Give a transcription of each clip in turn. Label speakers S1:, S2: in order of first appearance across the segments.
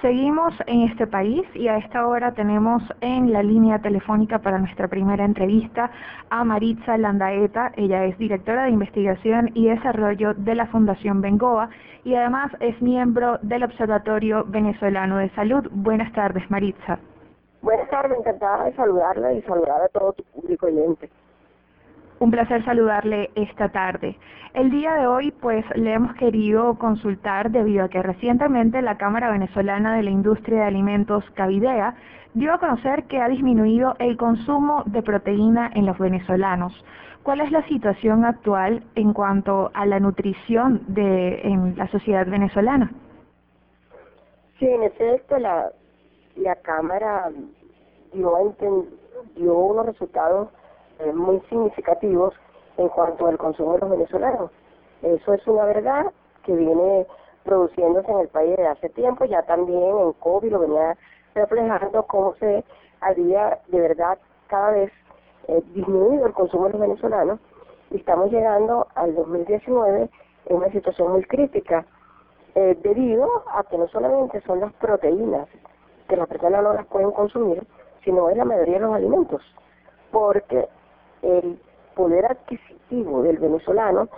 S1: Seguimos en este país y a esta hora tenemos en la línea telefónica para nuestra primera entrevista a Maritza Landaeta. Ella es directora de investigación y desarrollo de la Fundación Bengoa y además es miembro del Observatorio Venezolano de Salud. Buenas tardes, Maritza.
S2: Buenas tardes, encantada de saludarla y saludar a todo tu público oyente.
S1: Un placer saludarle esta tarde. El día de hoy, pues, le hemos querido consultar debido a que recientemente la Cámara Venezolana de la Industria de Alimentos, Cavidea, dio a conocer que ha disminuido el consumo de proteína en los venezolanos. ¿Cuál es la situación actual en cuanto a la nutrición de, en la sociedad venezolana?
S2: Sí, en efecto, la, la Cámara dio, dio unos resultados eh, muy significativos en cuanto al consumo de los venezolanos. Eso es una verdad que viene produciéndose en el país desde hace tiempo, ya también en COVID lo venía reflejando cómo se había de verdad cada vez eh, disminuido el consumo de los venezolanos y estamos llegando al 2019 en una situación muy crítica eh, debido a que no solamente son las proteínas que las personas no las pueden consumir, sino es la mayoría de los alimentos, porque el poder adquisitivo del venezolano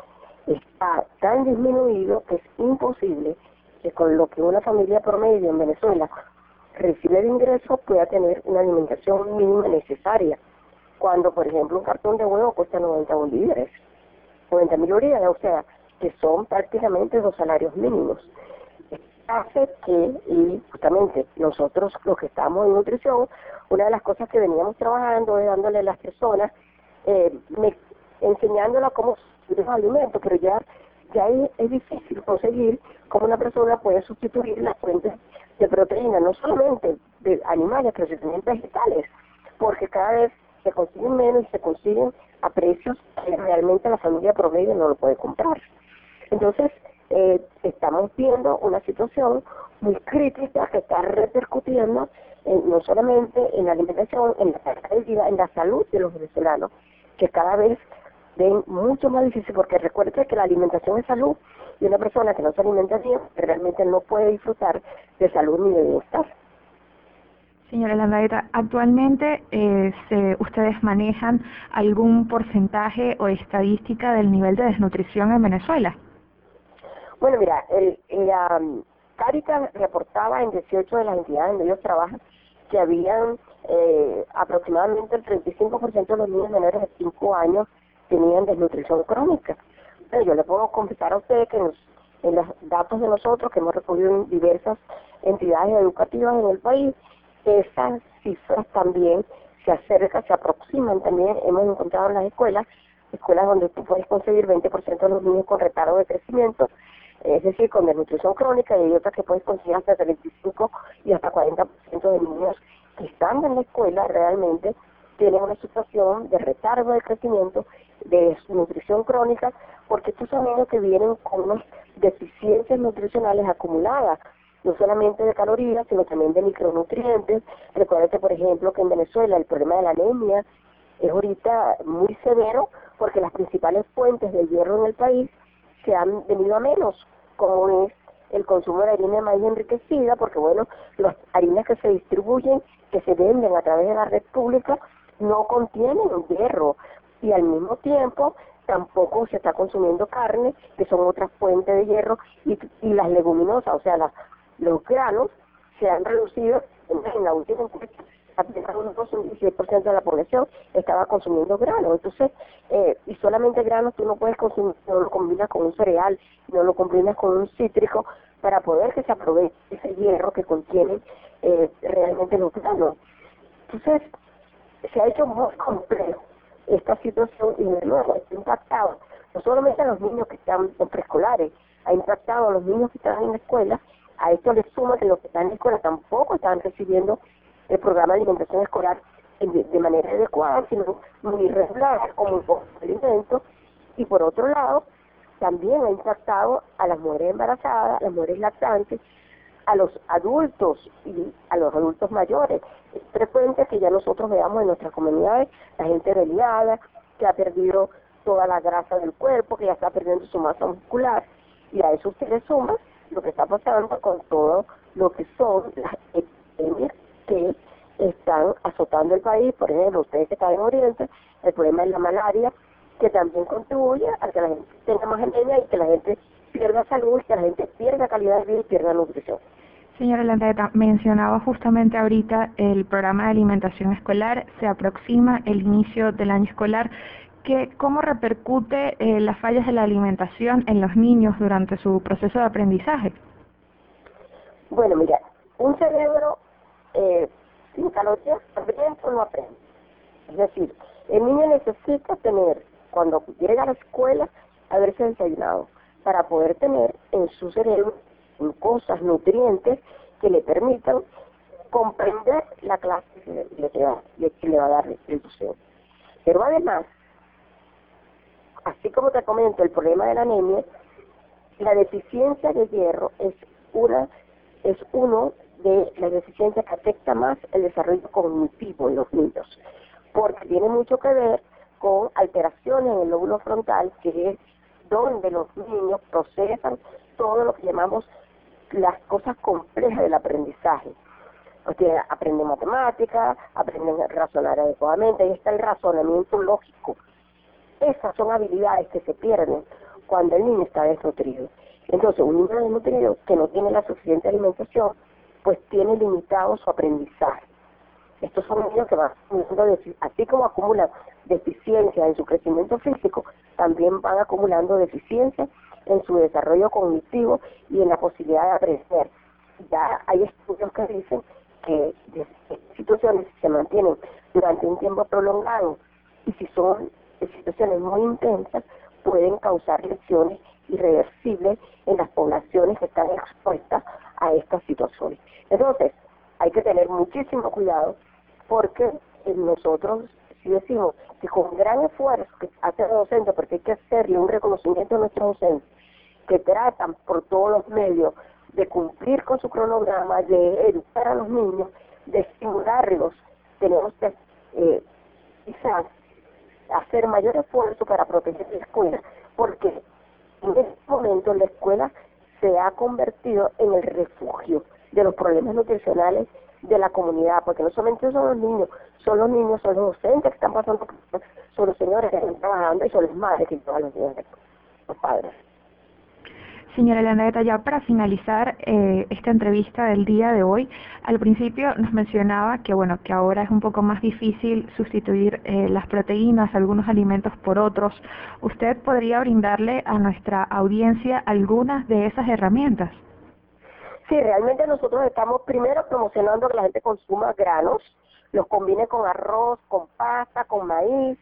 S2: está tan disminuido que es imposible que con lo que una familia promedio en Venezuela recibe de ingreso pueda tener una alimentación mínima necesaria. Cuando, por ejemplo, un cartón de huevo cuesta 90 bolívares, 90 mil bolívares, o sea, que son prácticamente dos salarios mínimos. Hace que, y justamente nosotros los que estamos en nutrición, una de las cosas que veníamos trabajando es dándole a las personas eh, me, enseñándola cómo los alimentos, pero ya ya es, difícil conseguir cómo una persona puede sustituir las fuentes de proteína, no solamente de animales, pero también vegetales, porque cada vez se consiguen menos y se consiguen a precios que realmente la familia promedio no lo puede comprar. Entonces, eh, estamos viendo una situación muy crítica que está repercutiendo no solamente en la alimentación, en la calidad de vida, en la salud de los venezolanos, que cada vez ven mucho más difícil, porque recuerde que la alimentación es salud y una persona que no se alimenta bien realmente no puede disfrutar de salud ni de bienestar.
S1: Señora Landaeta, actualmente eh, se, ustedes manejan algún porcentaje o estadística del nivel de desnutrición en Venezuela.
S2: Bueno, mira, el, la um, Caritas reportaba en 18 de las entidades donde ellos trabajan que habían eh, aproximadamente el 35% de los niños menores de 5 años tenían desnutrición crónica. Pero yo le puedo confesar a usted que en los datos de nosotros, que hemos recogido en diversas entidades educativas en el país, esas cifras también se acercan, se aproximan también, hemos encontrado en las escuelas, escuelas donde tú puedes conseguir 20% de los niños con retardo de crecimiento, es decir, con desnutrición crónica, y hay otras que puedes conseguir hasta 35 y hasta 40% de niños que están en la escuela realmente tienen una situación de retardo de crecimiento, de nutrición crónica, porque estos son niños que vienen con unas deficiencias nutricionales acumuladas, no solamente de calorías, sino también de micronutrientes. Recuerda por ejemplo, que en Venezuela el problema de la anemia es ahorita muy severo porque las principales fuentes de hierro en el país se han venido a menos, como es el consumo de harina de maíz enriquecida, porque bueno, las harinas que se distribuyen, que se venden a través de la red pública, no contienen hierro. Y al mismo tiempo tampoco se está consumiendo carne, que son otra fuente de hierro, y, y las leguminosas, o sea, los granos se han reducido en, la última un 16% de la población estaba consumiendo granos. Entonces, eh, y solamente granos tú no puedes consumir, no lo combinas con un cereal, no lo combinas con un cítrico para poder que se aproveche ese hierro que contiene eh, realmente los granos. Entonces, se ha hecho muy complejo esta situación y de nuevo está impactado no solamente a los niños que están en preescolares, ha impactado a los niños que están en la escuela, a esto le suma que los que están en la escuela tampoco están recibiendo el programa de alimentación escolar de, manera adecuada, sino muy irregular, como un alimento, y por otro lado, también ha impactado a las mujeres embarazadas, a las mujeres lactantes, a los adultos y a los adultos mayores. Es frecuente que ya nosotros veamos en nuestras comunidades la gente reliada, que ha perdido toda la grasa del cuerpo, que ya está perdiendo su masa muscular, y a eso usted le suma lo que está pasando con todo lo que son las epidemias que están azotando el país, por ejemplo, ustedes que están en Oriente, el problema es la malaria, que también contribuye a que la gente tenga más anemia y que la gente pierda salud, que la gente pierda calidad de vida y pierda nutrición.
S1: Señora Landeta, mencionaba justamente ahorita el programa de alimentación escolar, se aproxima el inicio del año escolar. ¿Qué, ¿Cómo repercute eh, las fallas de la alimentación en los niños durante su proceso de aprendizaje?
S2: Bueno, mira, un cerebro calorías también no aprende. Es decir, el niño necesita tener, cuando llega a la escuela, haberse desayunado para poder tener en su cerebro cosas, nutrientes que le permitan comprender la clase que le, va, que le va a dar la institución. Pero además, así como te comento, el problema de la anemia, la deficiencia de hierro es una es uno de las deficiencias que afecta más el desarrollo cognitivo en los niños, porque tiene mucho que ver con alteraciones en el lóbulo frontal, que es donde los niños procesan todo lo que llamamos las cosas complejas del aprendizaje. O sea, aprenden matemáticas, aprenden a razonar adecuadamente, ahí está el razonamiento lógico. Esas son habilidades que se pierden cuando el niño está desnutrido. Entonces, un niño desnutrido que no tiene la suficiente alimentación, pues tiene limitado su aprendizaje. Estos son niños que van acumulando, así como acumulan deficiencias en su crecimiento físico, también van acumulando deficiencias en su desarrollo cognitivo y en la posibilidad de aprender. Ya hay estudios que dicen que situaciones se mantienen durante un tiempo prolongado y si son situaciones muy intensas pueden causar lesiones irreversibles en las poblaciones que están expuestas a estas situaciones. Entonces, hay que tener muchísimo cuidado porque nosotros si decimos que con gran esfuerzo que hace el docente, porque hay que hacerle un reconocimiento a nuestros docentes, que tratan por todos los medios de cumplir con su cronograma, de educar a los niños, de estimularlos, tenemos que eh, quizás hacer mayor esfuerzo para proteger la escuela, porque en este momento la escuela se ha convertido en el refugio de los problemas nutricionales de la comunidad, porque no solamente son los niños, son los niños, son los docentes que están pasando, son los señores que están trabajando y son las madres que llevan los niños, los padres.
S1: Señora Landeta, ya para finalizar eh, esta entrevista del día de hoy, al principio nos mencionaba que bueno que ahora es un poco más difícil sustituir eh, las proteínas, algunos alimentos por otros. ¿Usted podría brindarle a nuestra audiencia algunas de esas herramientas?
S2: Sí, realmente nosotros estamos primero promocionando que la gente consuma granos, los combine con arroz, con pasta, con maíz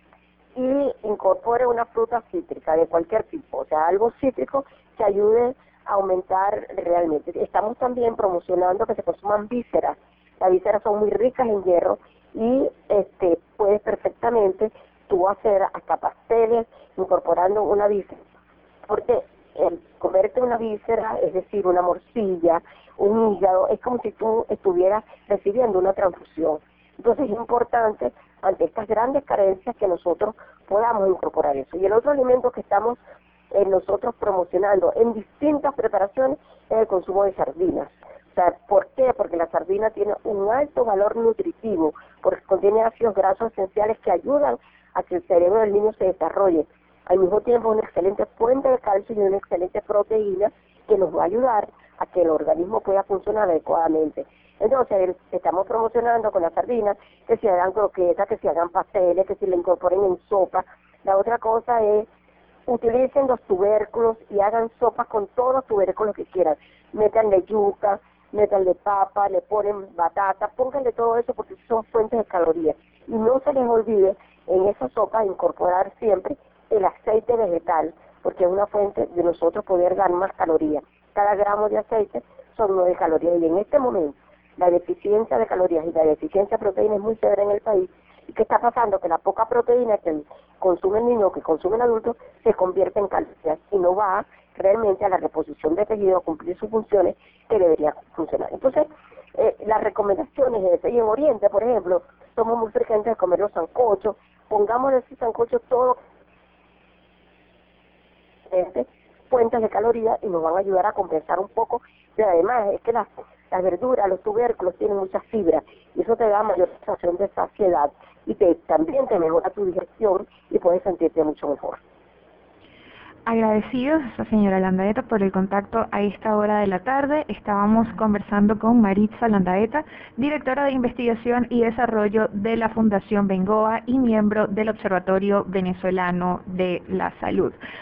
S2: y incorpore una fruta cítrica de cualquier tipo, o sea, algo cítrico que ayude a aumentar realmente. Estamos también promocionando que se consuman vísceras. Las vísceras son muy ricas en hierro y este puedes perfectamente tú hacer hasta pasteles incorporando una víscera. Porque el comerte una víscera, es decir, una morcilla, un hígado, es como si tú estuvieras recibiendo una transfusión. Entonces es importante, ante estas grandes carencias, que nosotros podamos incorporar eso. Y el otro alimento que estamos eh, nosotros promocionando en distintas preparaciones es el consumo de sardinas. O sea, ¿por qué? Porque la sardina tiene un alto valor nutritivo, porque contiene ácidos grasos esenciales que ayudan a que el cerebro del niño se desarrolle. Al mismo tiempo, una excelente fuente de calcio y una excelente proteína que nos va a ayudar a que el organismo pueda funcionar adecuadamente. Entonces, estamos promocionando con la sardina que se hagan croquetas, que se hagan pasteles, que se le incorporen en sopa. La otra cosa es utilicen los tubérculos y hagan sopas con todos los tubérculos que quieran. Métanle yuca, métanle papa, le ponen batata, pónganle todo eso porque son fuentes de calorías. Y no se les olvide en esa sopa incorporar siempre el aceite vegetal, porque es una fuente de nosotros poder dar más calorías. Cada gramo de aceite son nueve calorías y en este momento la deficiencia de calorías y la deficiencia de proteína es muy severa en el país ¿Y qué está pasando? Que la poca proteína que consume el niño, que consume el adulto, se convierte en calorías y no va realmente a la reposición de tejido a cumplir sus funciones que debería funcionar. Entonces, eh, las recomendaciones de y en Oriente, por ejemplo, somos muy frecuentes de comer los sancochos, pongamos ese sancocho todo fuentes de calorías y nos van a ayudar a compensar un poco, pero además es que las las verduras, los tubérculos tienen mucha fibra y eso te da mayor sensación de saciedad y te, también te mejora tu digestión y puedes sentirte mucho mejor.
S1: Agradecidos a señora Landaeta por el contacto a esta hora de la tarde. Estábamos conversando con Maritza Landaeta, directora de investigación y desarrollo de la Fundación Bengoa y miembro del Observatorio Venezolano de la Salud.